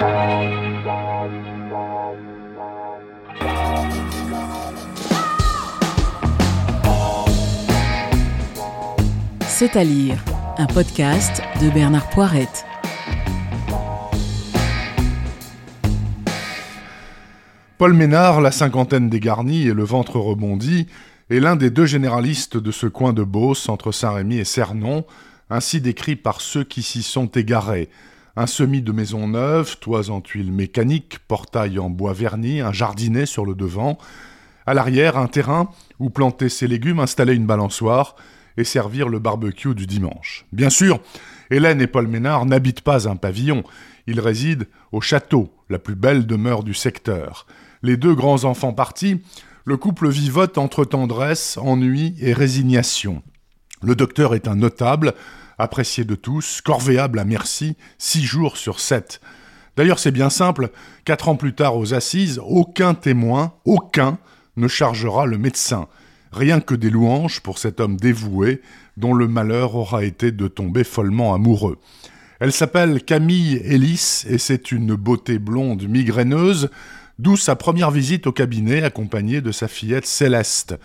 C'est à lire, un podcast de Bernard Poirette. Paul Ménard, la cinquantaine dégarnie et le ventre rebondi, est l'un des deux généralistes de ce coin de Beauce entre Saint-Rémy et Cernon, ainsi décrit par ceux qui s'y sont égarés. Un semis de maisons neuves, toits en tuiles mécaniques, portail en bois verni, un jardinet sur le devant. À l'arrière, un terrain où planter ses légumes, installer une balançoire et servir le barbecue du dimanche. Bien sûr, Hélène et Paul Ménard n'habitent pas un pavillon, ils résident au château, la plus belle demeure du secteur. Les deux grands enfants partis, le couple vivote entre tendresse, ennui et résignation. Le docteur est un notable, apprécié de tous, corvéable à merci, six jours sur sept. D'ailleurs, c'est bien simple, quatre ans plus tard aux assises, aucun témoin, aucun, ne chargera le médecin. Rien que des louanges pour cet homme dévoué dont le malheur aura été de tomber follement amoureux. Elle s'appelle Camille Ellis et c'est une beauté blonde migraineuse, d'où sa première visite au cabinet accompagnée de sa fillette Céleste.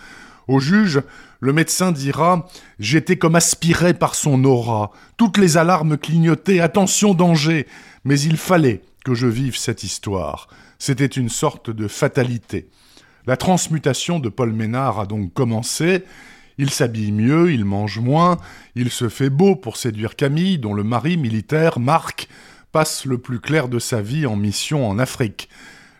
Au juge, le médecin dira J'étais comme aspiré par son aura. Toutes les alarmes clignotaient. Attention, danger. Mais il fallait que je vive cette histoire. C'était une sorte de fatalité. La transmutation de Paul Ménard a donc commencé. Il s'habille mieux, il mange moins, il se fait beau pour séduire Camille, dont le mari militaire, Marc, passe le plus clair de sa vie en mission en Afrique.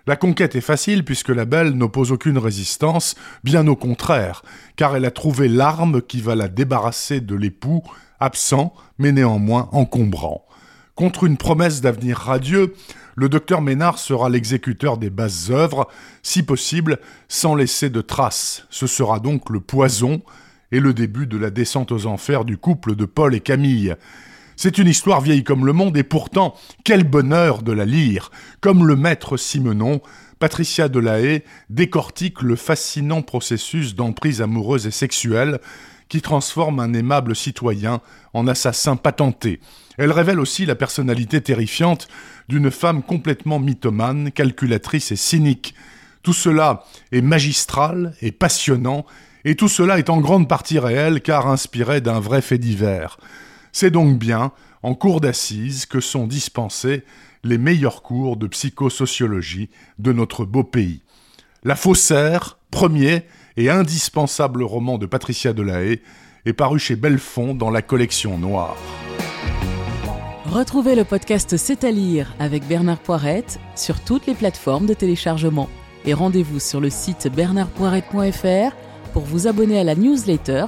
La conquête est facile puisque la belle n'oppose aucune résistance, bien au contraire, car elle a trouvé l'arme qui va la débarrasser de l'époux, absent, mais néanmoins encombrant. Contre une promesse d'avenir radieux, le docteur Ménard sera l'exécuteur des basses œuvres, si possible sans laisser de traces. Ce sera donc le poison et le début de la descente aux enfers du couple de Paul et Camille. C'est une histoire vieille comme le monde et pourtant, quel bonheur de la lire. Comme le maître Simenon, Patricia Delahaye décortique le fascinant processus d'emprise amoureuse et sexuelle qui transforme un aimable citoyen en assassin patenté. Elle révèle aussi la personnalité terrifiante d'une femme complètement mythomane, calculatrice et cynique. Tout cela est magistral et passionnant, et tout cela est en grande partie réel car inspiré d'un vrai fait divers. C'est donc bien en cours d'assises que sont dispensés les meilleurs cours de psychosociologie de notre beau pays. La Faussaire, premier et indispensable roman de Patricia Delahaye, est paru chez Belfond dans la collection Noire. Retrouvez le podcast C'est à lire avec Bernard Poirette sur toutes les plateformes de téléchargement. Et rendez-vous sur le site bernardpoirette.fr pour vous abonner à la newsletter